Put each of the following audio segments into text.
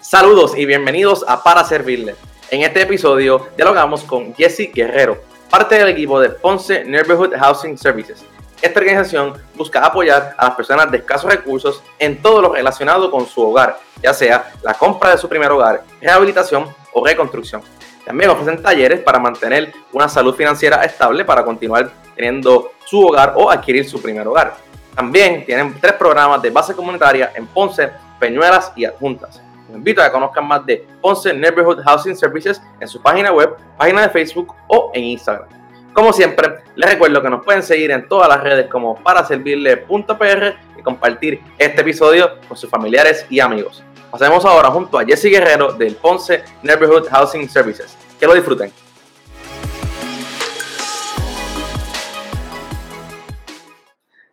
Saludos y bienvenidos a Para Servirle. En este episodio dialogamos con Jesse Guerrero, parte del equipo de Ponce Neighborhood Housing Services. Esta organización busca apoyar a las personas de escasos recursos en todo lo relacionado con su hogar, ya sea la compra de su primer hogar, rehabilitación o reconstrucción. También ofrecen talleres para mantener una salud financiera estable para continuar teniendo su hogar o adquirir su primer hogar. También tienen tres programas de base comunitaria en Ponce, Peñuelas y Adjuntas. Los invito a que conozcan más de Ponce Neighborhood Housing Services en su página web, página de Facebook o en Instagram. Como siempre, les recuerdo que nos pueden seguir en todas las redes como para servirle.pr y compartir este episodio con sus familiares y amigos. Pasemos ahora junto a Jesse Guerrero del Ponce Neighborhood Housing Services. Que lo disfruten.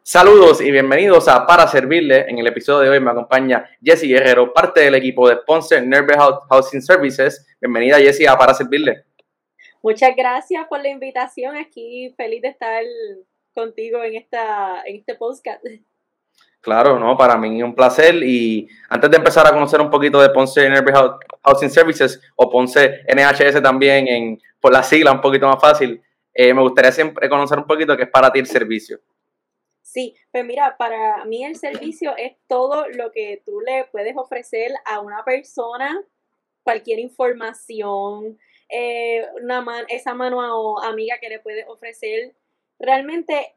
Saludos y bienvenidos a Para Servirle. En el episodio de hoy me acompaña Jesse Guerrero, parte del equipo de Ponce Neighborhood Housing Services. Bienvenida Jesse a Para Servirle. Muchas gracias por la invitación. Aquí feliz de estar contigo en, esta, en este podcast. Claro, no, para mí es un placer. Y antes de empezar a conocer un poquito de Ponce Neighborhood Housing Services o Ponce NHS también en, por la sigla un poquito más fácil, eh, me gustaría siempre conocer un poquito qué es para ti el servicio. Sí, pues mira, para mí el servicio es todo lo que tú le puedes ofrecer a una persona, cualquier información, eh, una esa mano amiga que le puedes ofrecer. Realmente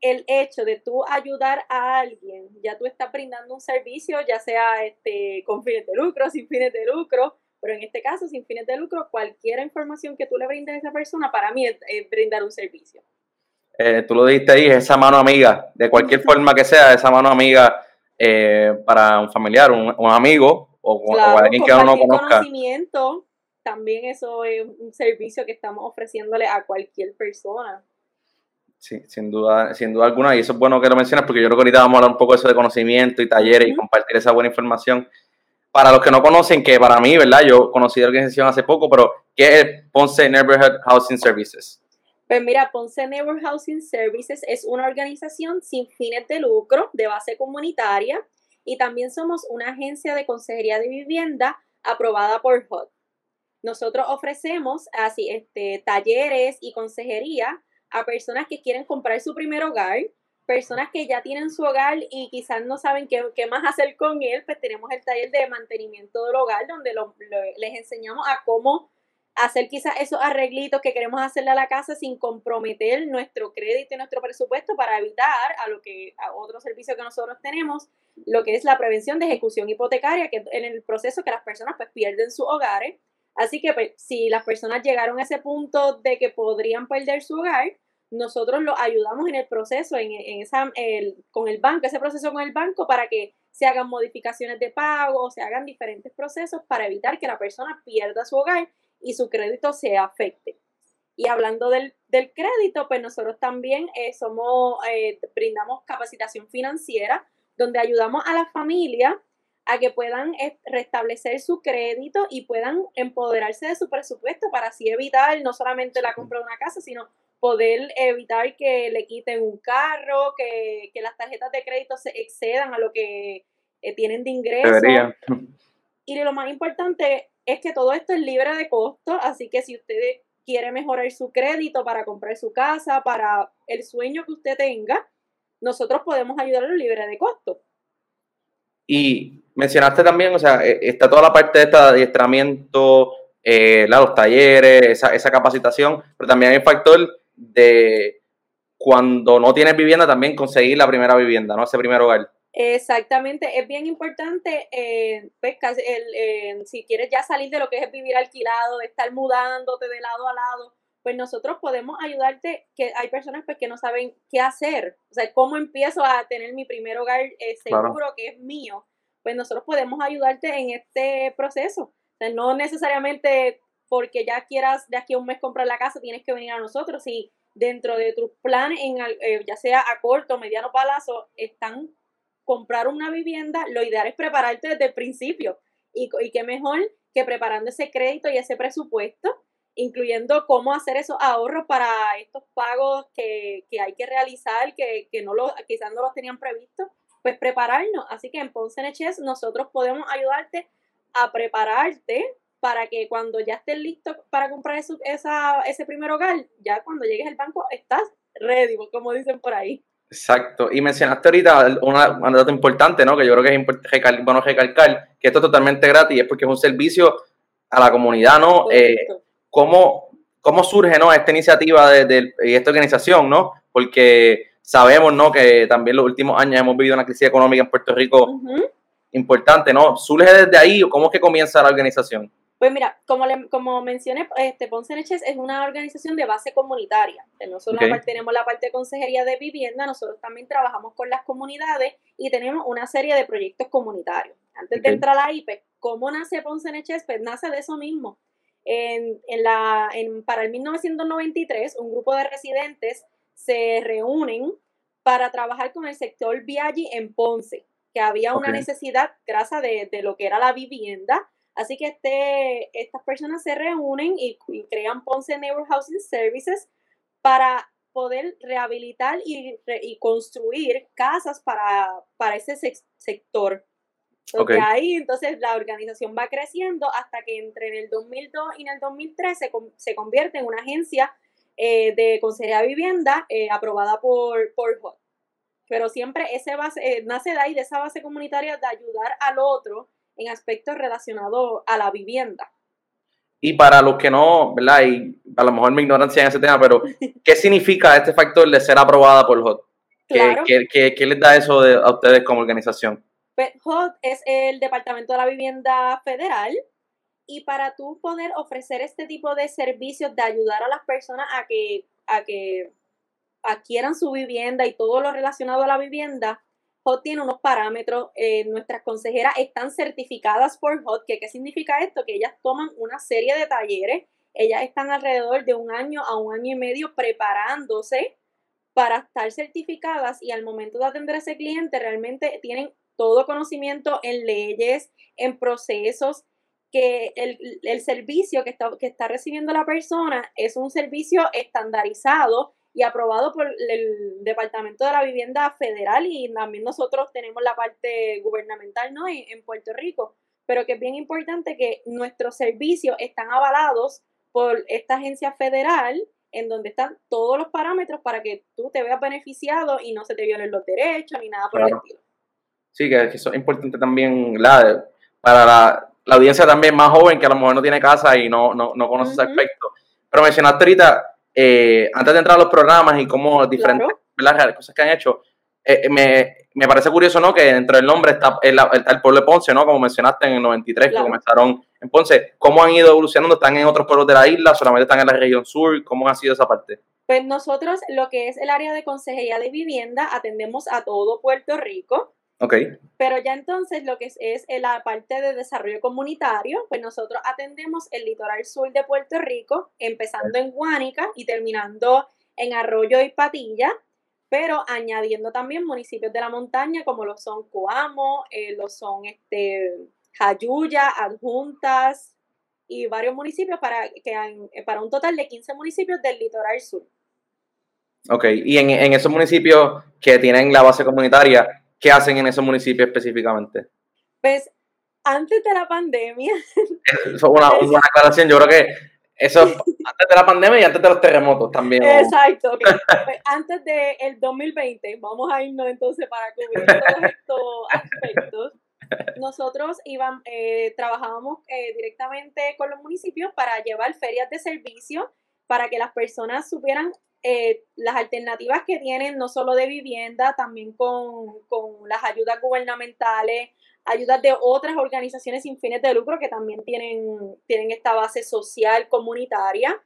el hecho de tú ayudar a alguien, ya tú estás brindando un servicio, ya sea este, con fines de lucro, sin fines de lucro, pero en este caso sin fines de lucro, cualquier información que tú le brindes a esa persona, para mí es brindar un servicio. Eh, tú lo dijiste ahí, esa mano amiga, de cualquier forma que sea, esa mano amiga eh, para un familiar, un, amigo o, alguien que uno no conozca. conocimiento, también eso es un servicio que estamos ofreciéndole a cualquier persona. Sí, sin duda, sin duda alguna, y eso es bueno que lo mencionas porque yo creo que ahorita vamos a hablar un poco de eso de conocimiento y talleres y compartir esa buena información. Para los que no conocen, que para mí, ¿verdad? Yo conocí la organización hace poco, pero ¿qué es Ponce Neighborhood Housing Services? Pues mira, Ponce Neighborhood Housing Services es una organización sin fines de lucro de base comunitaria y también somos una agencia de consejería de vivienda aprobada por HUD. Nosotros ofrecemos así este, talleres y consejería a personas que quieren comprar su primer hogar, personas que ya tienen su hogar y quizás no saben qué, qué más hacer con él, pues tenemos el taller de mantenimiento del hogar donde les enseñamos a cómo hacer quizás esos arreglitos que queremos hacerle a la casa sin comprometer nuestro crédito y nuestro presupuesto para evitar a lo que a otro servicio que nosotros tenemos, lo que es la prevención de ejecución hipotecaria, que en el proceso que las personas pues pierden sus hogares. Así que pues, si las personas llegaron a ese punto de que podrían perder su hogar, nosotros los ayudamos en el proceso, en, esa, con el banco, ese proceso con el banco para que se hagan modificaciones de pago, se hagan diferentes procesos para evitar que la persona pierda su hogar y su crédito se afecte. Y hablando del, crédito, pues nosotros también eh, somos, eh, brindamos capacitación financiera, donde ayudamos a la familia a que puedan eh, restablecer su crédito y puedan empoderarse de su presupuesto para así evitar no solamente la compra de una casa, sino poder evitar que le quiten un carro, que, las tarjetas de crédito se excedan a lo que tienen de ingreso. Y lo más importante es que todo esto es libre de costo, así que si usted quiere mejorar su crédito para comprar su casa, para el sueño que usted tenga, nosotros podemos ayudarlo libre de costo. Y mencionaste también, o sea, e, está toda la parte de este adiestramiento, eh, los talleres, esa, capacitación, pero también hay el factor de cuando no tienes vivienda, también conseguir la primera vivienda, ¿no? Ese primer hogar. Exactamente, es bien importante, eh, pues, el, si quieres ya salir de lo que es vivir alquilado, estar mudándote de lado a lado, pues nosotros podemos ayudarte, que hay personas pues, que no saben qué hacer, o sea, cómo empiezo a tener mi primer hogar eh, seguro que es mío, pues nosotros podemos ayudarte en este proceso. O sea, no necesariamente porque ya quieras de aquí a un mes comprar la casa, tienes que venir a nosotros. Si dentro de tus planes, en, eh, ya sea a corto o mediano plazo, están comprar una vivienda, lo ideal es prepararte desde el principio. Y, y qué mejor que preparando ese crédito y ese presupuesto incluyendo cómo hacer esos ahorros para estos pagos que, hay que realizar, que, no lo, quizás no los tenían previsto, pues prepararnos. Así que en Ponce NHS nosotros podemos ayudarte a prepararte para que cuando ya estés listo para comprar esa, ese primer hogar, ya cuando llegues al banco estás ready, como dicen por ahí. Exacto. Y mencionaste ahorita una, una dato importante, ¿no? Que yo creo que es bueno recalcar, que esto es totalmente gratis, es porque es un servicio a la comunidad, ¿no? Eh, ¿cómo, ¿Cómo surge, ¿no? Esta iniciativa de, de, esta organización, ¿no? Porque sabemos, ¿no? Que también los últimos años hemos vivido una crisis económica en Puerto Rico importante, ¿no? ¿Surge desde ahí o cómo es que comienza la organización? Pues mira, como, le, como mencioné, este, Ponce Neches es una organización de base comunitaria. No solo tenemos la parte de consejería de vivienda, nosotros también trabajamos con las comunidades y tenemos una serie de proyectos comunitarios. Antes de entrar a la IP, ¿cómo nace Ponce Neches? Pues nace de eso mismo. En, en la, en, para el 1993, un grupo de residentes se reúnen para trabajar con el sector Viaggi en Ponce, que había una necesidad grasa de, de lo que era la vivienda Así que este, estas personas se reúnen y, crean Ponce Neighbor Housing Services para poder rehabilitar y, construir casas para, para ese sector. Okay. ahí entonces la organización va creciendo hasta que entre en el 2002 y en el 2013 se, convierte en una agencia eh, de consejería de vivienda eh, aprobada por, por HOT. Pero siempre ese base, eh, nace de ahí, de esa base comunitaria de ayudar al otro en aspectos relacionados a la vivienda. Y para los que no, ¿verdad? Y a lo mejor mi ignorancia en ese tema, pero ¿qué significa este factor de ser aprobada por HOT? ¿Qué, les da eso a ustedes como organización? Pues HOT es el Departamento de la Vivienda Federal y para tú poder ofrecer este tipo de servicios de ayudar a las personas a que, a que adquieran su vivienda y todo lo relacionado a la vivienda, HOT tiene unos parámetros, eh, nuestras consejeras están certificadas por HOT, ¿qué significa esto? Que ellas toman una serie de talleres, ellas están alrededor de un año a un año y medio preparándose para estar certificadas y al momento de atender a ese cliente realmente tienen todo conocimiento en leyes, en procesos, que el, servicio que está, que está recibiendo la persona es un servicio estandarizado y aprobado por el Departamento de la Vivienda Federal y también nosotros tenemos la parte gubernamental ¿no? en, Puerto Rico, pero que es bien importante que nuestros servicios están avalados por esta agencia federal en donde están todos los parámetros para que tú te veas beneficiado y no se te violen los derechos ni nada por el estilo. Sí, que, eso es importante también la, para la, audiencia también más joven que a lo mejor no tiene casa y no, no, no conoce ese aspecto. Pero mencionaste ahorita eh, antes de entrar a los programas y cómo diferentes cosas que han hecho, eh, me, me, parece curioso, ¿no? Que dentro del nombre está el, el, pueblo de Ponce, ¿no? Como mencionaste en el 93, que comenzaron en Ponce. ¿Cómo han ido evolucionando? ¿Están en otros pueblos de la isla? ¿Solamente están en la región sur? ¿Cómo ha sido esa parte? Pues nosotros, lo que es el área de consejería de vivienda, atendemos a todo Puerto Rico. Ok. Pero ya entonces lo que es, es, la parte de desarrollo comunitario, pues nosotros atendemos el litoral sur de Puerto Rico, empezando en Guánica y terminando en Arroyo y Patilla, pero añadiendo también municipios de la montaña como lo son Coamo, eh, lo son este, Jayuya, Adjuntas y varios municipios para, que eh, para un total de 15 municipios del litoral sur. Ok, y en, en esos municipios que tienen la base comunitaria, ¿Qué hacen en esos municipios específicamente? Pues antes de la pandemia. Eso es una, buena aclaración. Yo creo que eso antes de la pandemia y antes de los terremotos también. Exacto. Pues, antes del 2020, vamos a irnos entonces para cubrir todos estos aspectos. Nosotros íbamos, eh, trabajábamos eh, directamente con los municipios para llevar ferias de servicio para que las personas supieran eh, las alternativas que tienen, no solo de vivienda, también con, las ayudas gubernamentales, ayudas de otras organizaciones sin fines de lucro que también tienen, tienen esta base social comunitaria.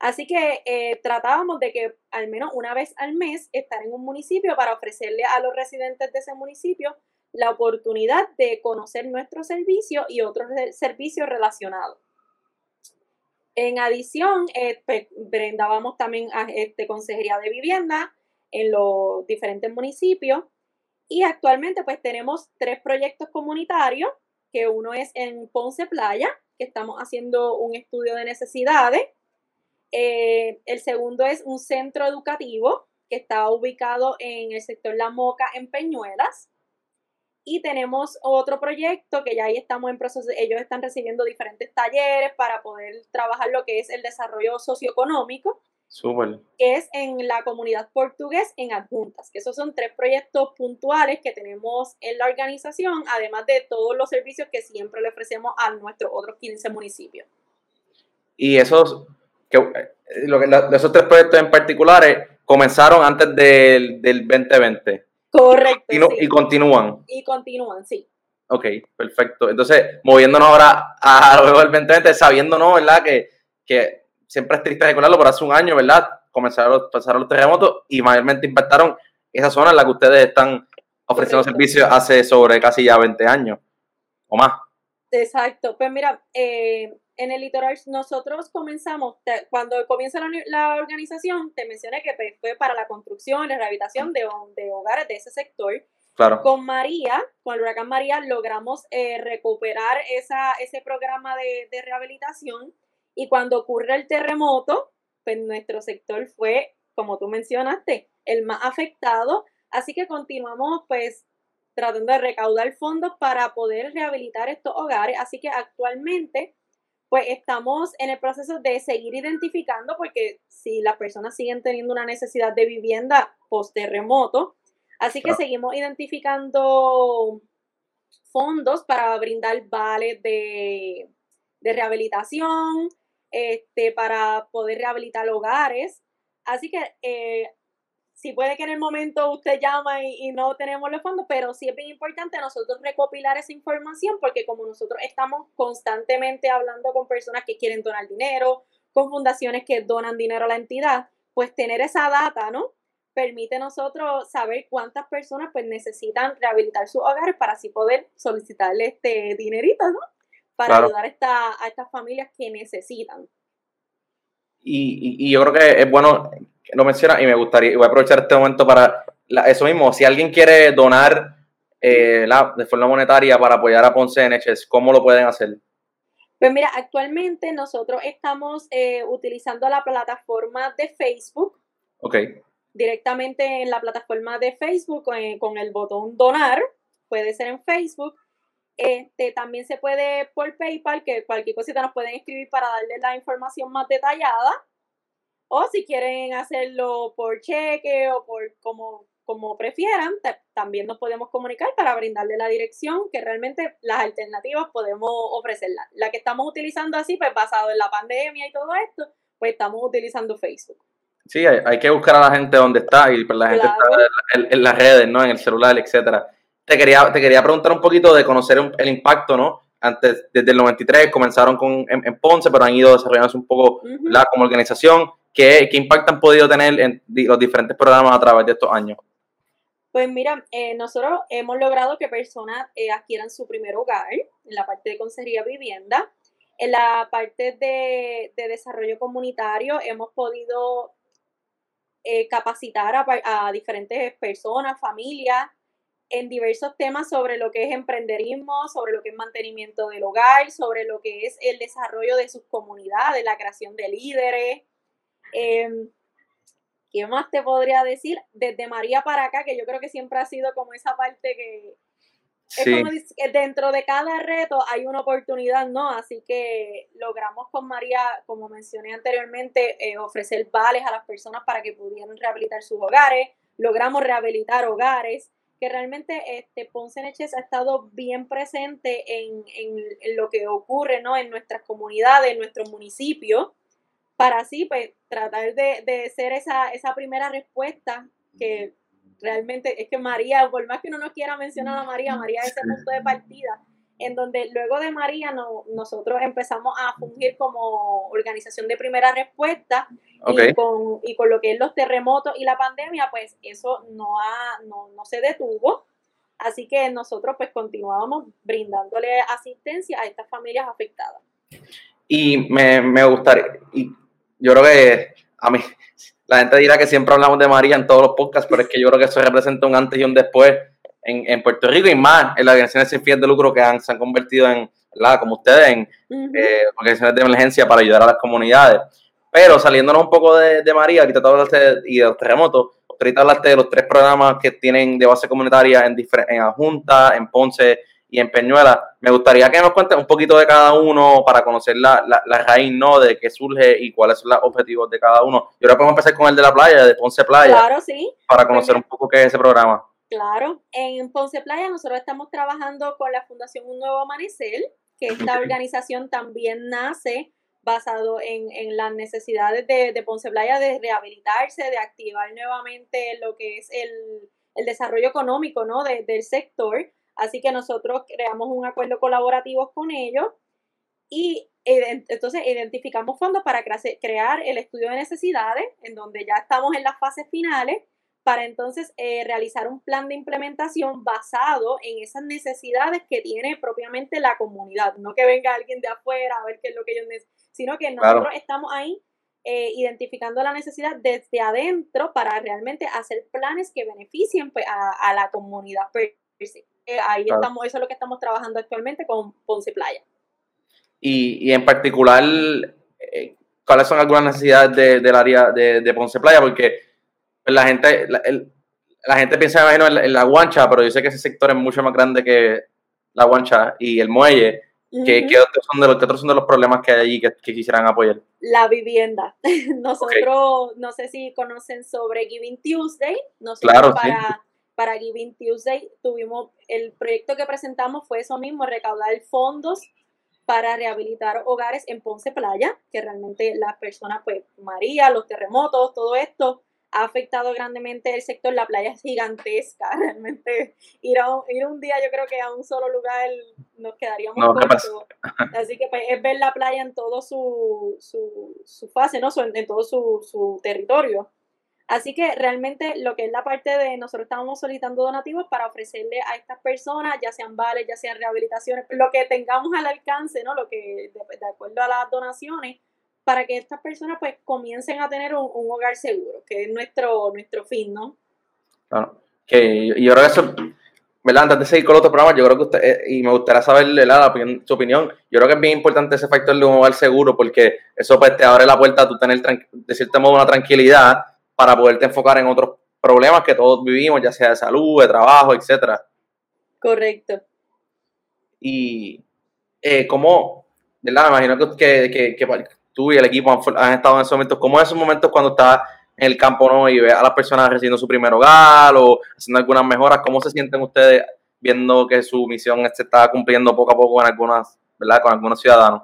Así que eh, tratábamos de que al menos una vez al mes estar en un municipio para ofrecerle a los residentes de ese municipio la oportunidad de conocer nuestro servicio y otros servicios relacionados. En adición, eh, pues, brindábamos también a, este, consejería de vivienda en los diferentes municipios y actualmente pues tenemos tres proyectos comunitarios, que uno es en Ponce Playa, que estamos haciendo un estudio de necesidades Eh, el segundo es un centro educativo que está ubicado en el sector La Moca, en Peñuelas. Y tenemos otro proyecto que ya ahí estamos en proceso, ellos están recibiendo diferentes talleres para poder trabajar lo que es el desarrollo socioeconómico. Súper. Que es en la comunidad portugués en adjuntas, que esos son tres proyectos puntuales que tenemos en la organización, además de todos los servicios que siempre le ofrecemos a nuestros otros 15 municipios. Y esos, que, eh, lo que, esos tres proyectos en particulares comenzaron antes del, del 2020. Correcto. Y, y continúan. Y continúan, sí. Ok, perfecto. Entonces, moviéndonos ahora a lo del 2020, sabiendo, ¿no? ¿Verdad? Que, que siempre es triste recordarlo, pero hace un año, ¿verdad? Comenzaron pasaron los terremotos y mayormente impactaron esa zona en la que ustedes están ofreciendo servicios hace sobre casi ya 20 años o más. Exacto. Pues mira, eh, en el litoral nosotros comenzamos, cuando comienza la, organización, te mencioné que pues, fue para la construcción, la rehabilitación de, de hogares de ese sector. Claro. Con María, con el huracán María, logramos eh, recuperar esa, ese programa de, de, rehabilitación y cuando ocurre el terremoto, pues nuestro sector fue, como tú mencionaste, el más afectado. Así que continuamos pues tratando de recaudar fondos para poder rehabilitar estos hogares. Así que actualmente pues estamos en el proceso de seguir identificando, porque si las personas siguen teniendo una necesidad de vivienda post terremoto, así que seguimos identificando fondos para brindar vales de, de rehabilitación, este, para poder rehabilitar hogares. Así que eh, si puede que en el momento usted llama y, no tenemos los fondos, pero sí es bien importante nosotros recopilar esa información porque como nosotros estamos constantemente hablando con personas que quieren donar dinero, con fundaciones que donan dinero a la entidad, pues tener esa data, ¿no? Permite nosotros saber cuántas personas pues necesitan rehabilitar sus hogares para así poder solicitarle este dinerito, ¿no? Para ayudar a, esta, a estas familias que necesitan. Y, y, yo creo que es bueno lo menciona y me gustaría, voy a aprovechar este momento para eso mismo, si alguien quiere donar eh, la, de forma monetaria para apoyar a Ponce NHS, ¿cómo lo pueden hacer? Pues mira, actualmente nosotros estamos eh, utilizando la plataforma de Facebook. Ok. Directamente en la plataforma de Facebook con, con el botón donar, puede ser en Facebook. Este, también se puede por PayPal, que cualquier cosita nos pueden escribir para darle la información más detallada. O si quieren hacerlo por cheque o por como, como prefieran, también nos podemos comunicar para brindarle la dirección, que realmente las alternativas podemos ofrecerla. La que estamos utilizando así, pues basado en la pandemia y todo esto, pues estamos utilizando Facebook. Sí, hay, que buscar a la gente donde está y pues la gente está en, en, las redes, ¿no? En el celular, etcétera te quería, te quería preguntar un poquito de conocer el impacto, ¿no? Antes, desde el 93 comenzaron con, en, Ponce, pero han ido desarrollándose un poco la, como organización. ¿Qué, ¿Qué, impacto han podido tener en los diferentes programas a través de estos años? Pues mira, eh, nosotros hemos logrado que personas eh, adquieran su primer hogar en la parte de consejería vivienda. En la parte de, de desarrollo comunitario hemos podido eh, capacitar a, a, diferentes personas, familias, en diversos temas sobre lo que es emprenderismo, sobre lo que es mantenimiento del hogar, sobre lo que es el desarrollo de sus comunidades, la creación de líderes. Em, ¿Qué más te podría decir? Desde María para acá, que yo creo que siempre ha sido como esa parte que es como dentro de cada reto hay una oportunidad, ¿no? Así que logramos con María, como mencioné anteriormente, eh, ofrecer vales a las personas para que pudieran rehabilitar sus hogares. Logramos rehabilitar hogares que realmente este, Ponce Neches ha estado bien presente en, lo que ocurre ¿no? en nuestras comunidades, en nuestros municipios, para así pues, tratar de, ser esa, esa primera respuesta que realmente es que María, por más que uno no quiera mencionar a María, María es el punto de partida en donde luego de María no, nosotros empezamos a fungir como organización de primera respuesta y, con, y con lo que es los terremotos y la pandemia, pues eso no, ha, no, no se detuvo. Así que nosotros pues continuábamos brindándole asistencia a estas familias afectadas. Y me, me gustaría, y yo creo que a mí, la gente dirá que siempre hablamos de María en todos los podcasts, pero es que yo creo que eso representa un antes y un después en, en, Puerto Rico y más en las organizaciones sin fines de lucro que han, se han convertido en, ¿verdad? como ustedes, en eh, organizaciones de emergencia para ayudar a las comunidades. Pero saliéndonos un poco de, María, ahorita te hablaste y de los terremotos, ahorita hablaste de los tres programas que tienen de base comunitaria en, en Junta, en Ponce y en Peñuela. Me gustaría que nos cuentes un poquito de cada uno para conocer la, la, raíz, ¿no? De qué surge y cuáles son los objetivos de cada uno. Y ahora podemos empezar con el de la playa, de Ponce Playa. Claro, sí. Para conocer un poco qué es ese programa. Claro. En Ponce Playa nosotros estamos trabajando con la Fundación Un Nuevo Amanecer, que esta organización también nace basado en, las necesidades de, Ponce Playa de rehabilitarse, de activar nuevamente lo que es el, desarrollo económico ¿no? del sector Así que nosotros creamos un acuerdo colaborativo con ellos y entonces identificamos fondos para crear el estudio de necesidades, en donde ya estamos en las fases finales, para entonces eh, realizar un plan de implementación basado en esas necesidades que tiene propiamente la comunidad. No que venga alguien de afuera a ver qué es lo que ellos necesitan, sino que nosotros estamos ahí eh, identificando la necesidad desde adentro para realmente hacer planes que beneficien pues, a, la comunidad. Eh, ahí estamos, eso es lo que estamos trabajando actualmente con Ponce Playa. Y, en particular, eh, ¿cuáles son algunas necesidades del área de, Ponce Playa? Porque la gente, la, gente piensa en, la guancha, pero yo sé que ese sector es mucho más grande que la guancha y el muelle. ¿Qué, otros son de los, otros son de los problemas que hay allí que, quisieran apoyar? La vivienda. Nosotros, no sé si conocen sobre Giving Tuesday. Nosotros claro, para, para Giving Tuesday tuvimos, el proyecto que presentamos fue eso mismo, recaudar fondos para rehabilitar hogares en Ponce Playa, que realmente las personas, pues María, los terremotos, todo esto ha afectado grandemente el sector. La playa es gigantesca, realmente ir, a un, ir un día yo creo que a un solo lugar nos quedaríamos no, Así que pues, es ver la playa en todo su, su, su fase, ¿no? en todo su, su territorio. Así que realmente lo que es la parte de nosotros estamos solicitando donativos para ofrecerle a estas personas, ya sean vales, ya sean rehabilitaciones, lo que tengamos al alcance, ¿no? Lo que de, acuerdo a las donaciones, para que estas personas pues comiencen a tener un, hogar seguro, que es nuestro, nuestro fin, ¿no? Claro. Que, y yo creo que eso, ¿verdad? Antes de seguir con otro programa, yo creo que usted, eh, y me gustaría saber la, su opinión, yo creo que es bien importante ese factor de un hogar seguro, porque eso pues te abre la puerta a tú tener, de cierto modo, una tranquilidad para poderte enfocar en otros problemas que todos vivimos, ya sea de salud, de trabajo, etcétera. Correcto. Y eh, cómo, ¿verdad? Me imagino que, que, que, tú y el equipo han, estado en esos momentos. ¿Cómo es esos momentos cuando estás en el campo ¿no? y ves a las personas recibiendo su primer hogar o haciendo algunas mejoras? ¿Cómo se sienten ustedes viendo que su misión se está cumpliendo poco a poco con algunas, ¿verdad? Con algunos ciudadanos.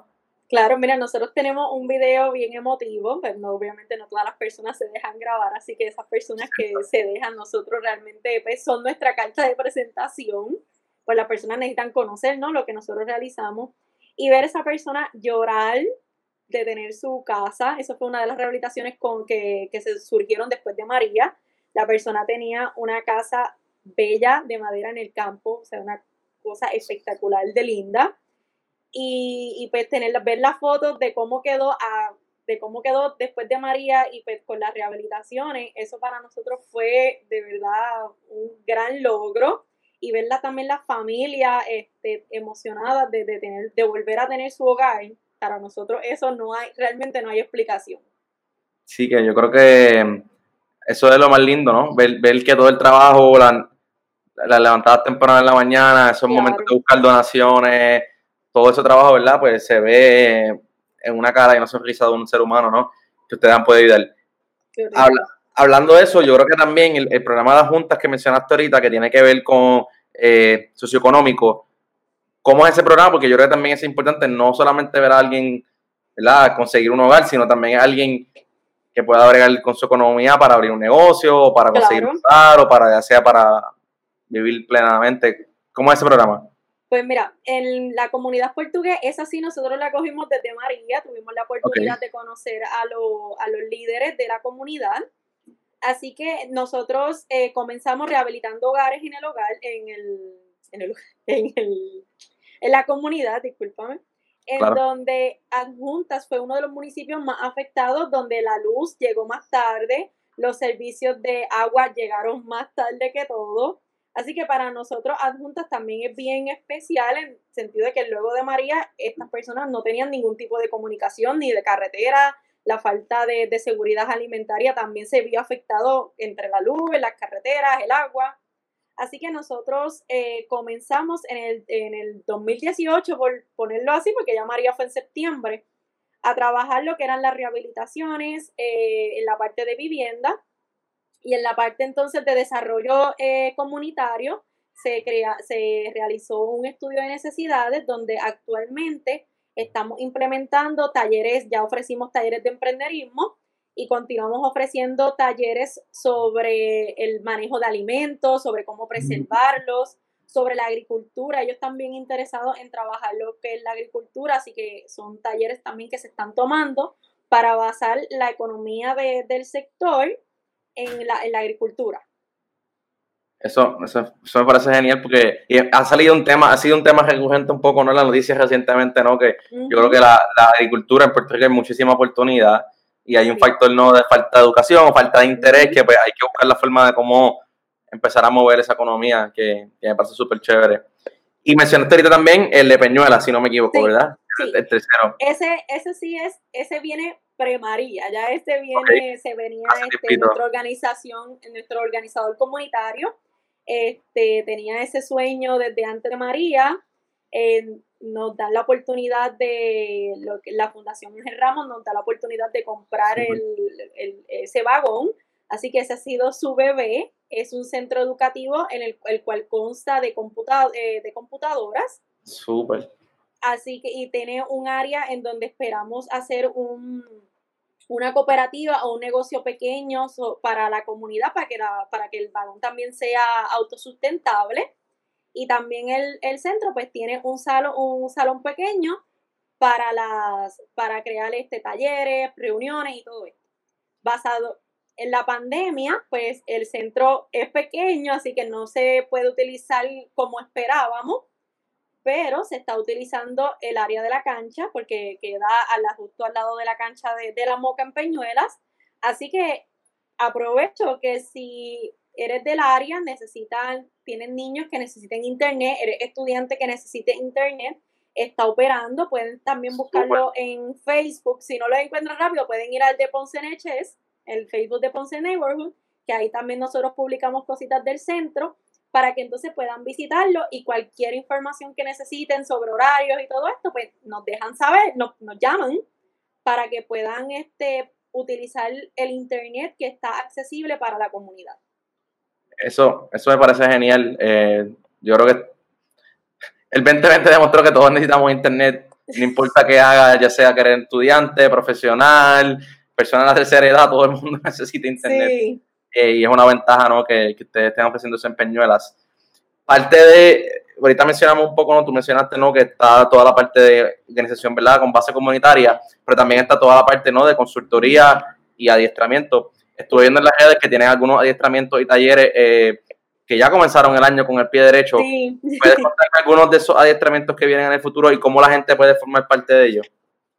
Claro, mira, nosotros tenemos un video bien emotivo, pero no, obviamente no todas las personas se dejan grabar, así que esas personas que se dejan, nosotros realmente pues, son nuestra carta de presentación, pues las personas necesitan conocer ¿no? lo que nosotros realizamos. Y ver a esa persona llorar de tener su casa, eso fue una de las rehabilitaciones con que, que se surgieron después de María, la persona tenía una casa bella de madera en el campo, o sea, una cosa espectacular de linda y, y pues tener, ver las fotos de cómo quedó a, de cómo quedó después de María y pues con las rehabilitaciones, eso para nosotros fue de verdad un gran logro y verla también la familia este, emocionada de, de, tener, de volver a tener su hogar, para nosotros eso no hay, realmente no hay explicación. Sí, que yo creo que eso es lo más lindo, ¿no? Ver, ver que todo el trabajo, la, la levantada temprano en la mañana, esos momentos de buscar donaciones, todo ese trabajo, ¿verdad? Pues se ve en una cara y una sonrisa de un ser humano, ¿no? Que ustedes han podido ayudar. hablando de eso, yo creo que también el, programa de las juntas que mencionaste ahorita, que tiene que ver con eh, socioeconómico, ¿cómo es ese programa? Porque yo creo que también es importante no solamente ver a alguien, ¿verdad? Conseguir un hogar, sino también a alguien que pueda bregar con su economía para abrir un negocio, o para conseguir un hogar, o para, ya sea para vivir plenamente. ¿Cómo es ese programa? Pues mira, en la comunidad portuguesa, esa sí nosotros la cogimos desde María, tuvimos la oportunidad de conocer a, a, los líderes de la comunidad. Así que nosotros eh, comenzamos rehabilitando hogares en el hogar, en el, en, el, en, el, en la comunidad, discúlpame, en donde Adjuntas fue uno de los municipios más afectados, donde la luz llegó más tarde, los servicios de agua llegaron más tarde que todo. Así que para nosotros adjuntas también es bien especial en el sentido de que luego de María estas personas no tenían ningún tipo de comunicación ni de carretera, la falta de, seguridad alimentaria también se vio afectado entre la luz, las carreteras, el agua. Así que nosotros eh, comenzamos en el, en el 2018, por ponerlo así, porque ya María fue en septiembre, a trabajar lo que eran las rehabilitaciones eh, en la parte de vivienda y en la parte entonces de desarrollo eh, comunitario se, crea, se realizó un estudio de necesidades donde actualmente estamos implementando talleres, ya ofrecimos talleres de emprenderismo y continuamos ofreciendo talleres sobre el manejo de alimentos, sobre cómo preservarlos, sobre la agricultura. Ellos también interesados en trabajar lo que es la agricultura, así que son talleres también que se están tomando para basar la economía del sector en la, en la agricultura. Eso, eso, me parece genial porque ha salido un tema, ha sido un tema recurrente un poco ¿no? en las noticias recientemente, ¿no? Que yo creo que la, agricultura en Puerto Rico hay muchísima oportunidad y hay un factor no de falta de educación o falta de interés que pues hay que buscar la forma de cómo empezar a mover esa economía que, me parece súper chévere. Y mencionaste ahorita también el de Peñuela, si no me equivoco, ¿verdad? El, tercero. Ese, ese sí es, ese viene pre-María, ya este viene, se venía este, en nuestra organización, nuestro organizador comunitario este, tenía ese sueño desde antes de María. nos da la oportunidad de, lo que la Fundación Ángel Ramos nos da la oportunidad de comprar el, ese vagón. Así que ese ha sido su bebé. Es un centro educativo en el, el cual consta de, eh, de computadoras. Súper. Así que, y tiene un área en donde esperamos hacer un, una cooperativa o un negocio pequeño para la comunidad, para que, para que el vagón también sea autosustentable. Y también el, centro pues tiene un salón, un salón pequeño para, las, para crear este, talleres, reuniones y todo esto. Basado en la pandemia, pues el centro es pequeño, así que no se puede utilizar como esperábamos, pero se está utilizando el área de la cancha porque queda justo al lado de la cancha de, la Moca en Peñuelas. Así que aprovecho que si eres del área, necesitan, tienen niños que necesiten internet, eres estudiante que necesite internet, está operando, pueden también buscarlo en Facebook. Si no lo encuentran rápido, pueden ir al de Ponce Neches, el Facebook de Ponce Neighborhood, que ahí también nosotros publicamos cositas del centro para que entonces puedan visitarlo y cualquier información que necesiten sobre horarios y todo esto, pues nos dejan saber, nos, llaman para que puedan este, utilizar el Internet que está accesible para la comunidad. Eso, eso me parece genial. Eh, yo creo que el 2020 demostró que todos necesitamos Internet, no importa qué haga, ya sea que eres estudiante, profesional, persona de la tercera edad, todo el mundo necesita Internet. Sí. Eh, y es una ventaja ¿no? que, que ustedes estén ofreciendo en Peñuelas. Parte de, ahorita mencionamos un poco, ¿no? tú mencionaste ¿no? que está toda la parte de organización ¿verdad? con base comunitaria, pero también está toda la parte ¿no? de consultoría y adiestramiento. Estuve viendo en las redes que tienen algunos adiestramientos y talleres eh, que ya comenzaron el año con el pie derecho. Sí. ¿Puedes contarme algunos de esos adiestramientos que vienen en el futuro y cómo la gente puede formar parte de ellos?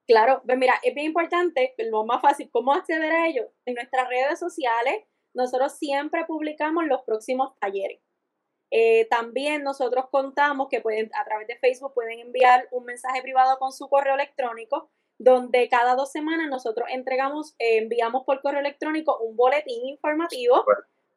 Claro, pues mira, es bien importante, lo más fácil, cómo acceder a ellos en nuestras redes sociales nosotros siempre publicamos los próximos talleres. Eh, también nosotros contamos que pueden, a través de Facebook pueden enviar un mensaje privado con su correo electrónico, donde cada dos semanas nosotros entregamos, eh, enviamos por correo electrónico un boletín informativo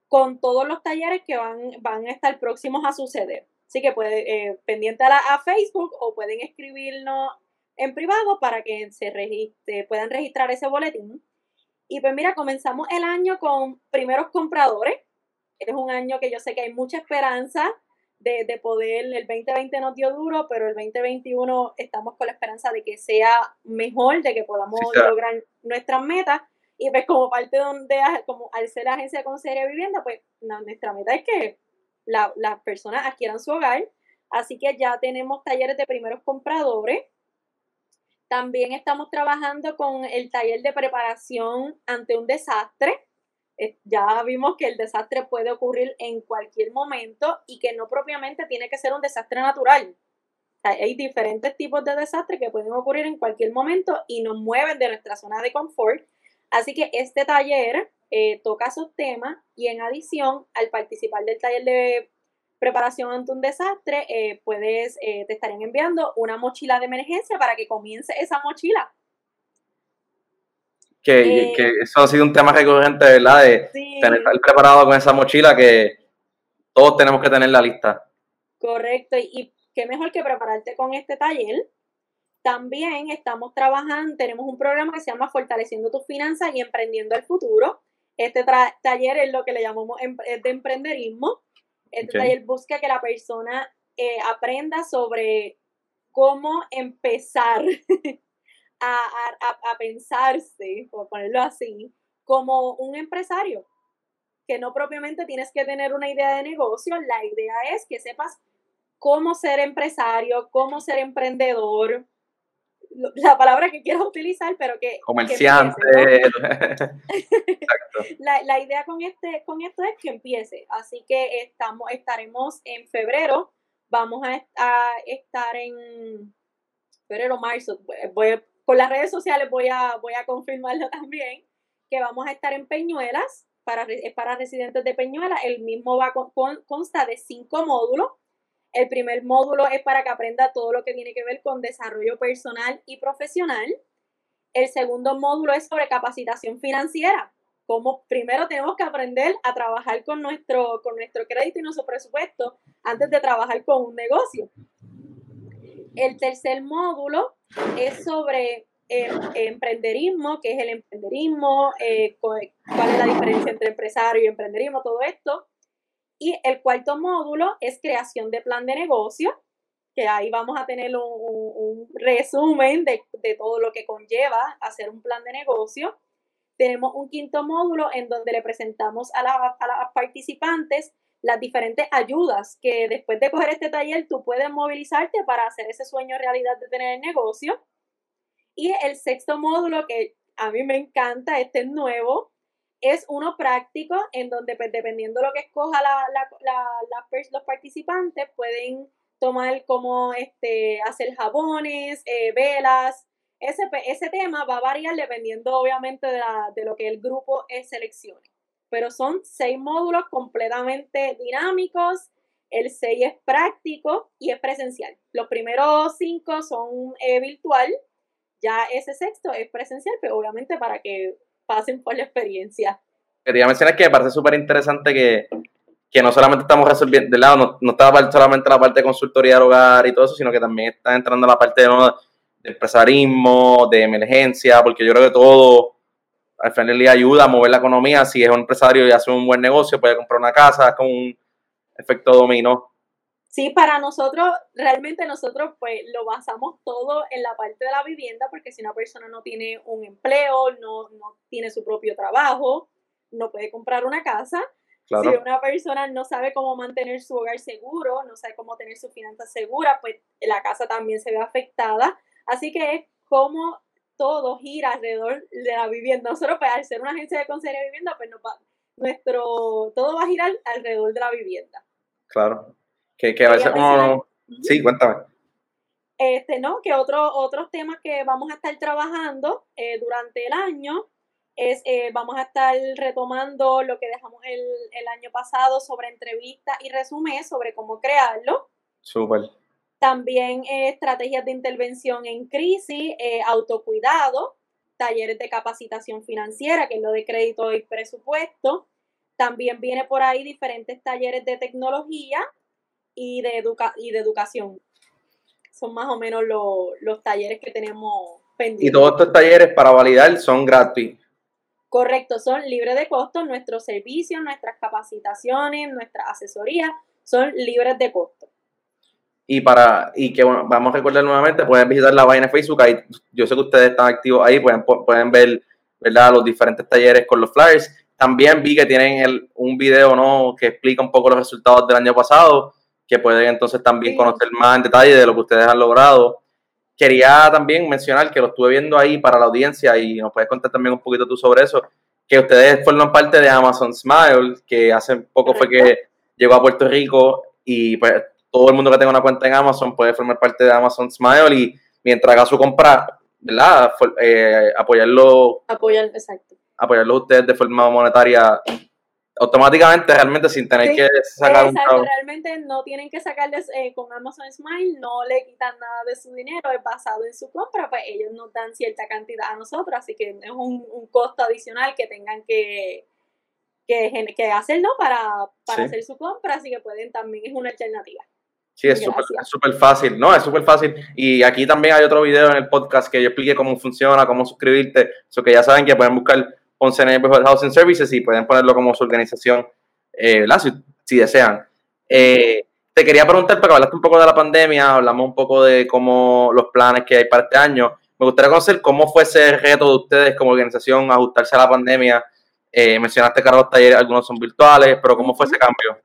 con todos los talleres que van, van a estar próximos a suceder. Así que puede, eh, pendiente a, a, Facebook o pueden escribirnos en privado para que se registre, puedan registrar ese boletín. Y pues mira, comenzamos el año con primeros compradores. Es un año que yo sé que hay mucha esperanza de, poder, el 2020 nos dio duro, pero el 2021 estamos con la esperanza de que sea mejor, de que podamos lograr nuestras metas. Y pues como parte de, como al ser agencia de consejería de vivienda, pues nuestra meta es que las personas adquieran su hogar. Así que ya tenemos talleres de primeros compradores. También estamos trabajando con el taller de preparación ante un desastre. Eh, ya vimos que el desastre puede ocurrir en cualquier momento y que no propiamente tiene que ser un desastre natural. hay diferentes tipos de desastres que pueden ocurrir en cualquier momento y nos mueven de nuestra zona de confort. Así que este taller eh, toca esos temas y en adición al participar del taller de preparación ante un desastre, eh, puedes, eh, te estarían enviando una mochila de emergencia para que comience esa mochila. Que, que, eso ha sido un tema recurrente, ¿verdad? De tener, estar preparado con esa mochila que todos tenemos que tener la lista. Correcto, y qué mejor que prepararte con este taller. También estamos trabajando, tenemos un programa que se llama Fortaleciendo tus finanzas y Emprendiendo el Futuro. Este taller es lo que le llamamos em, de emprenderismo. Este taller busca que la persona eh, aprenda sobre cómo empezar a, a, pensarse, por ponerlo así, como un empresario, que no propiamente tienes que tener una idea de negocio, la idea es que sepas cómo ser empresario, cómo ser emprendedor, la palabra que quiero utilizar, pero que... Comerciante. la, la, idea con, este, con esto es que empiece, así que estamos, estaremos en febrero, vamos a, estar en febrero, marzo, voy, con las redes sociales voy a, voy a confirmarlo también, que vamos a estar en Peñuelas, para, para residentes de Peñuelas, el mismo va con, consta de cinco módulos, el primer módulo es para que aprenda todo lo que tiene que ver con desarrollo personal y profesional. El segundo módulo es sobre capacitación financiera. Como primero tenemos que aprender a trabajar con nuestro, con nuestro crédito y nuestro presupuesto antes de trabajar con un negocio. El tercer módulo es sobre eh, emprenderismo, qué es el emprenderismo, eh, cuál es la diferencia entre empresario y emprenderismo, todo esto. Y el cuarto módulo es creación de plan de negocio, que ahí vamos a tener un, resumen de, todo lo que conlleva hacer un plan de negocio. Tenemos un quinto módulo en donde le presentamos a, a las participantes las diferentes ayudas que después de coger este taller tú puedes movilizarte para hacer ese sueño realidad de tener el negocio. Y el sexto módulo que a mí me encanta, este es nuevo, es uno práctico en donde pues, dependiendo de lo que escoja la, los participantes pueden tomar como este, hacer jabones, eh, velas. Ese, ese tema va a variar dependiendo obviamente de, lo que el grupo seleccione. Pero son seis módulos completamente dinámicos. El seis es práctico y es presencial. Los primeros cinco son eh, virtual. Ya ese sexto es presencial, pero obviamente para que pasen por la experiencia. Quería mencionar que me parece súper interesante que, no solamente estamos resolviendo, de lado, no, no está solamente la parte de consultoría del hogar y todo eso, sino que también está entrando la parte de, empresarismo, de emergencia, porque yo creo que todo al final le ayuda a mover la economía. Si es un empresario y hace un buen negocio, puede comprar una casa con un efecto dominó. Sí, para nosotros, realmente nosotros pues lo basamos todo en la parte de la vivienda, porque si una persona no tiene un empleo, no, no tiene su propio trabajo, no puede comprar una casa. Si una persona no sabe cómo mantener su hogar seguro, no sabe cómo tener sus finanzas seguras, pues la casa también se ve afectada. Así que es como todo gira alrededor de la vivienda. Nosotros, pues, al ser una agencia de consejería de vivienda, pues nuestro, todo va a girar alrededor de la vivienda. Claro. Que, que a veces como... Sí, cuéntame. Este, ¿no? Que otro, otros temas que vamos a estar trabajando eh, durante el año es, eh, vamos a estar retomando lo que dejamos el, el año pasado sobre entrevistas y resumen sobre cómo crearlo. Súper. También eh, estrategias de intervención en crisis, autocuidado, talleres de capacitación financiera, que es lo de crédito y presupuesto. También viene por ahí diferentes talleres de tecnología y de, educa y de educación. Son más o menos los talleres que tenemos pendientes. Y todos estos talleres para validar son gratis. Correcto, son libres de costo. Nuestros servicios, nuestras capacitaciones, nuestra asesoría son libres de costo. Y para y que bueno, vamos a recordar nuevamente, pueden visitar la página de Facebook. Ahí, yo sé que ustedes están activos ahí, pueden, pueden ver ¿verdad? los diferentes talleres con los flyers. También vi que tienen el, un video ¿no? que explica un poco los resultados del año pasado que pueden entonces también conocer más en detalle de lo que ustedes han logrado. Quería también mencionar que lo estuve viendo ahí para la audiencia y nos puedes contar también un poquito tú sobre eso, que ustedes forman parte de Amazon Smile, que hace poco fue que llegó a Puerto Rico y pues todo el mundo que tenga una cuenta en Amazon puede formar parte de Amazon Smile y mientras haga su compra, ¿verdad? Eh, apoyarlo. Apoyar, exacto. Apoyarlo ustedes de forma monetaria automáticamente realmente sin tener que sacar Exacto, un realmente no tienen que sacarles eh, con Amazon Smile, no le quitan nada de su dinero, es basado en su compra, pues ellos nos dan cierta cantidad a nosotros, así que es un, costo adicional que tengan que, que, que hacer, ¿no? Para, para hacer su compra, así que pueden también, es una alternativa. Sí, es súper fácil, no, es súper fácil. Y aquí también hay otro video en el podcast que yo explique cómo funciona, cómo suscribirte, eso que ya saben que pueden buscar Ponce Neighborhood Housing Services y pueden ponerlo como su organización, eh, si, desean. Eh, te quería preguntar, porque hablaste un poco de la pandemia, hablamos un poco de cómo los planes que hay para este año. Me gustaría conocer cómo fue ese reto de ustedes como organización ajustarse a la pandemia. Eh, mencionaste que los talleres, algunos son virtuales, pero ¿cómo fue ese cambio?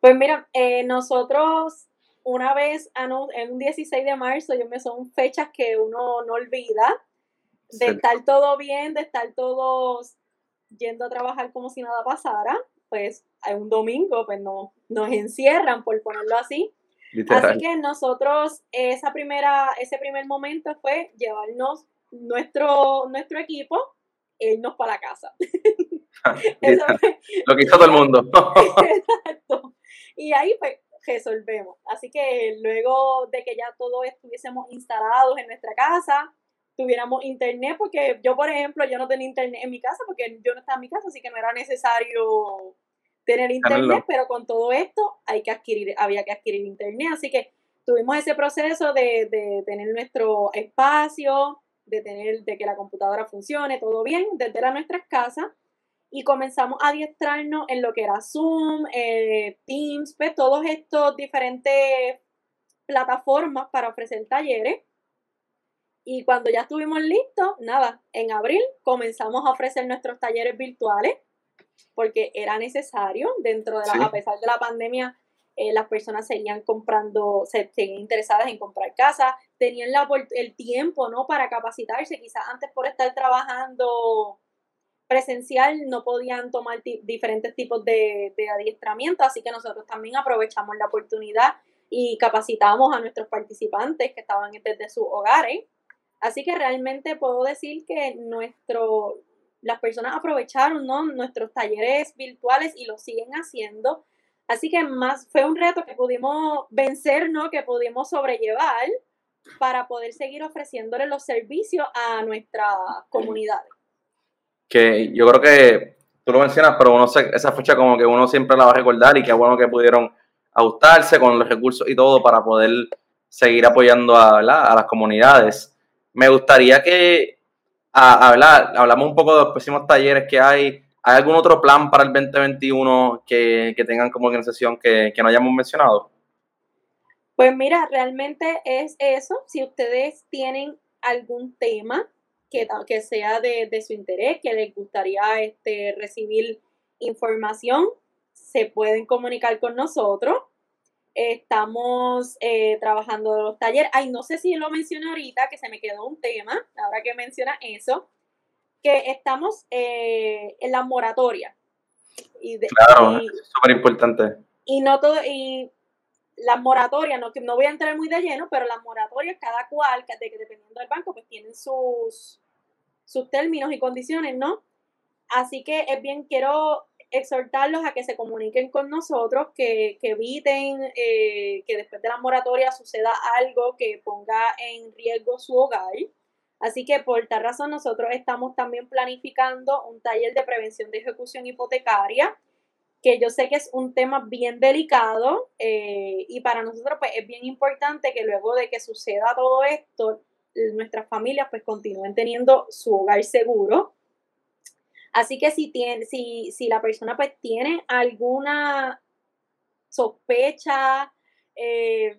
Pues mira, nosotros una vez en un 16 de marzo, yo me son fechas que uno no olvida de estar todo bien, de estar todos yendo a trabajar como si nada pasara, pues hay un domingo, pues no, nos encierran, por ponerlo así. Así que nosotros, esa primera, ese primer momento fue llevarnos nuestro, nuestro equipo e irnos para la casa. Lo que hizo todo el mundo. Exacto. Y ahí pues resolvemos. Así que luego de que ya todos estuviésemos instalados en nuestra casa, tuviéramos internet, porque yo, por ejemplo, yo no tenía internet en mi casa porque yo no estaba en mi casa, así que no era necesario tener internet, pero con todo esto hay que adquirir, había que adquirir internet, así que tuvimos ese proceso de, de tener nuestro espacio, de tener, de que la computadora funcione, todo bien, desde nuestras casas, y comenzamos a adiestrarnos en lo que era Zoom, eh, Teams, pues todos estos diferentes plataformas para ofrecer talleres. Y cuando ya estuvimos listos, nada, en abril comenzamos a ofrecer nuestros talleres virtuales porque era necesario. Dentro de la, a pesar de la pandemia, eh, las personas seguían comprando, se, seguían interesadas en comprar casa, tenían la, el tiempo, ¿no? Para capacitarse, quizás antes por estar trabajando presencial no podían tomar diferentes tipos de, de adiestramiento, así que nosotros también aprovechamos la oportunidad y capacitamos a nuestros participantes que estaban desde sus hogares Así que realmente puedo decir que nuestro, las personas aprovecharon nuestros talleres virtuales y lo siguen haciendo. Así que más fue un reto que pudimos vencer, ¿no? que pudimos sobrellevar para poder seguir ofreciéndole los servicios a nuestra comunidad. Que yo creo que tú lo mencionas, pero uno esa fecha como que uno siempre la va a recordar y qué bueno que pudieron ajustarse con los recursos y todo para poder seguir apoyando a las comunidades me gustaría que hablar, hablamos un poco de los próximos talleres que hay. ¿Hay algún otro plan para el 2021 que, tengan como organización que, no hayamos mencionado? Pues mira, realmente es eso. Si ustedes tienen algún tema que, que sea de, de, su interés, que les gustaría este, recibir información, se pueden comunicar con nosotros. Estamos eh, trabajando los talleres. Ay, no sé si lo mencioné ahorita, que se me quedó un tema, ahora que menciona eso, que estamos eh, en la moratoria. Y claro, es súper importante. Y no todo, y las moratorias, no, no voy a entrar muy de lleno, pero las moratorias, cada cual, de, dependiendo del banco, pues tienen sus, sus términos y condiciones, ¿no? Así que es bien, quiero exhortarlos a que se comuniquen con nosotros, que, eviten eh, que después de la moratoria suceda algo que ponga en riesgo su hogar. Así que por tal razón nosotros estamos también planificando un taller de prevención de ejecución hipotecaria, que yo sé que es un tema bien delicado eh, y para nosotros pues es bien importante que luego de que suceda todo esto, nuestras familias pues continúen teniendo su hogar seguro Así que si, tiene, si, si la persona pues tiene alguna sospecha, eh,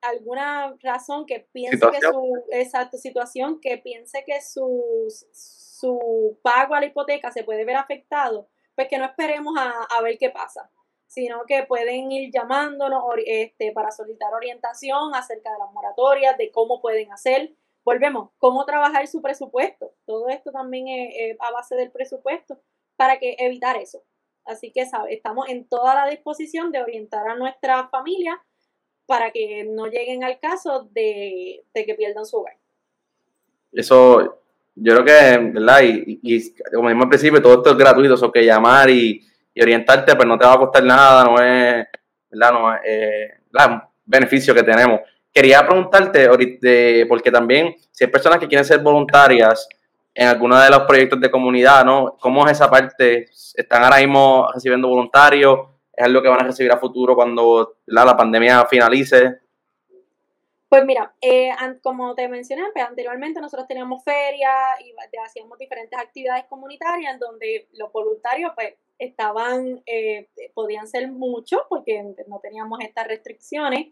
alguna razón que piense que su exacto, situación, que piense que su, su pago a la hipoteca se puede ver afectado, pues que no esperemos a, a ver qué pasa, sino que pueden ir llamándonos este, para solicitar orientación acerca de las moratorias, de cómo pueden hacer, volvemos, cómo trabajar su presupuesto. Todo esto también es, a base del presupuesto para que evitar eso. Así que ¿sabe? estamos en toda la disposición de orientar a nuestra familia para que no lleguen al caso de, que pierdan su hogar. Eso yo creo que, ¿verdad? Y, como dijimos al principio, todo esto es gratuito, eso que llamar y, orientarte, pues no te va a costar nada, no es, ¿verdad? No es, eh, un beneficio que tenemos. Quería preguntarte, porque también, si hay personas que quieren ser voluntarias en alguno de los proyectos de comunidad, ¿no? ¿Cómo es esa parte? ¿Están ahora mismo recibiendo voluntarios? ¿Es algo que van a recibir a futuro cuando la pandemia finalice? Pues mira, eh, como te mencioné pues, anteriormente, nosotros teníamos ferias y hacíamos diferentes actividades comunitarias donde los voluntarios pues estaban, eh, podían ser muchos porque no teníamos estas restricciones.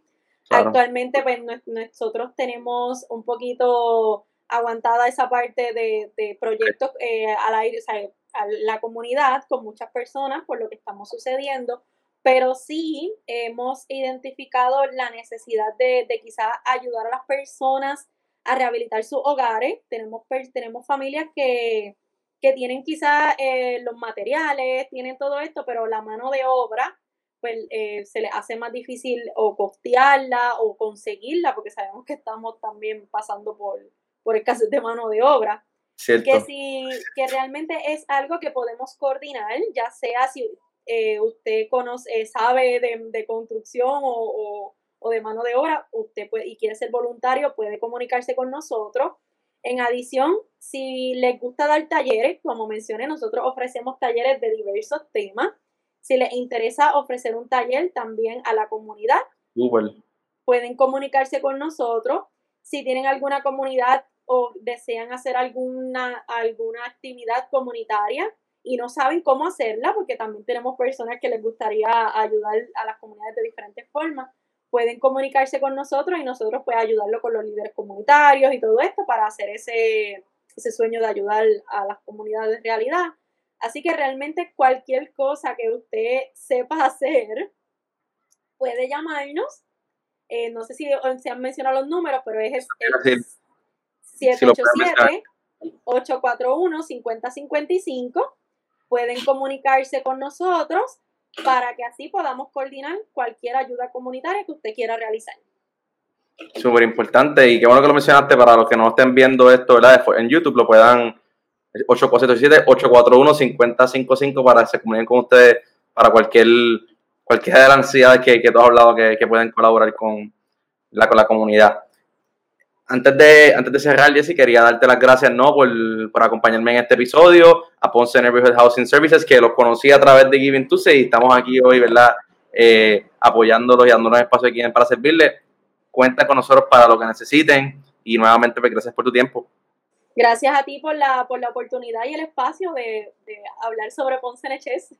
Actualmente pues nosotros tenemos un poquito aguantada esa parte de, proyectos eh, al aire, o sea, a la comunidad con muchas personas por lo que estamos sucediendo pero sí hemos identificado la necesidad de, de quizás ayudar a las personas a rehabilitar sus hogares. Tenemos, tenemos familias que, tienen quizás eh, los materiales, tienen todo esto, pero la mano de obra, pues eh, se les hace más difícil o costearla o conseguirla, porque sabemos que estamos también pasando por, por escasez de mano de obra. Que si que realmente es algo que podemos coordinar, ya sea si eh, usted conoce, eh, sabe de, construcción o, de mano de obra, usted puede, y quiere ser voluntario, puede comunicarse con nosotros. En adición, si les gusta dar talleres, como mencioné, nosotros ofrecemos talleres de diversos temas. Si les interesa ofrecer un taller también a la comunidad, pueden comunicarse con nosotros. Si tienen alguna comunidad o desean hacer alguna, alguna actividad comunitaria, y no saben cómo hacerla, porque también tenemos personas que les gustaría ayudar a las comunidades de diferentes formas, pueden comunicarse con nosotros y nosotros pues ayudarlo con los líderes comunitarios y todo esto para hacer ese, ese sueño de ayudar a las comunidades de realidad. Así que realmente cualquier cosa que usted sepa hacer, puede llamarnos. Eh, no sé si se han mencionado los números, pero es, el 787 841 5055 pueden comunicarse con nosotros para que así podamos coordinar cualquier ayuda comunitaria que usted quiera realizar. Súper importante y qué bueno que lo mencionaste para los que no estén viendo esto ¿verdad? en YouTube, lo puedan 8477-841-5055 para que se comuniquen con ustedes para cualquier cualquiera de las necesidades que, que tú has hablado que, que pueden colaborar con la, con la comunidad antes de, antes de cerrar, Jessy, quería darte las gracias ¿no? por, por acompañarme en este episodio, a Ponce Neighborhood Housing Services, que los conocí a través de Giving Tuesday y estamos aquí hoy, ¿verdad? Eh, apoyándolos y dándonos espacio aquí para servirles. Cuenta con nosotros para lo que necesiten y nuevamente, pues, gracias por tu tiempo. Gracias a ti por la, por la oportunidad y el espacio de, hablar sobre Ponce NHS.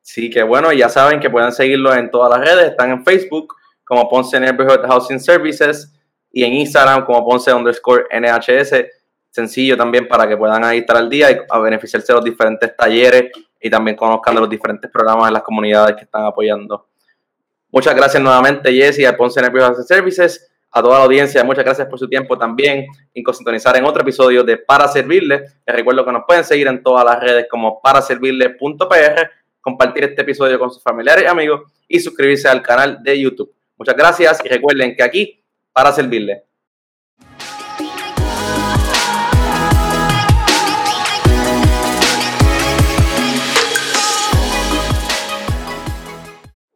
Sí, que bueno, ya saben que pueden seguirlo en todas las redes, están en Facebook como Ponce Neighborhood Housing Services y en Instagram como Ponce underscore NHS. Sencillo también para que puedan ahí estar al día y a beneficiarse de los diferentes talleres y también conozcan los diferentes programas en las comunidades que están apoyando. Muchas gracias nuevamente, Jessy, a Ponce Housing Services, a toda la audiencia, muchas gracias por su tiempo también y sintonizar en otro episodio de Para Servirle. Les recuerdo que nos pueden seguir en todas las redes como paraservirle.pr, compartir este episodio con sus familiares y amigos y suscribirse al canal de YouTube. Muchas gracias y recuerden que aquí para servirle.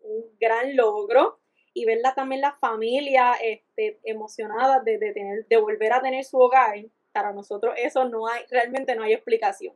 Un gran logro y verla también la familia este, emocionada de, tener, de volver a tener su hogar. Para nosotros eso no hay, realmente no hay explicación.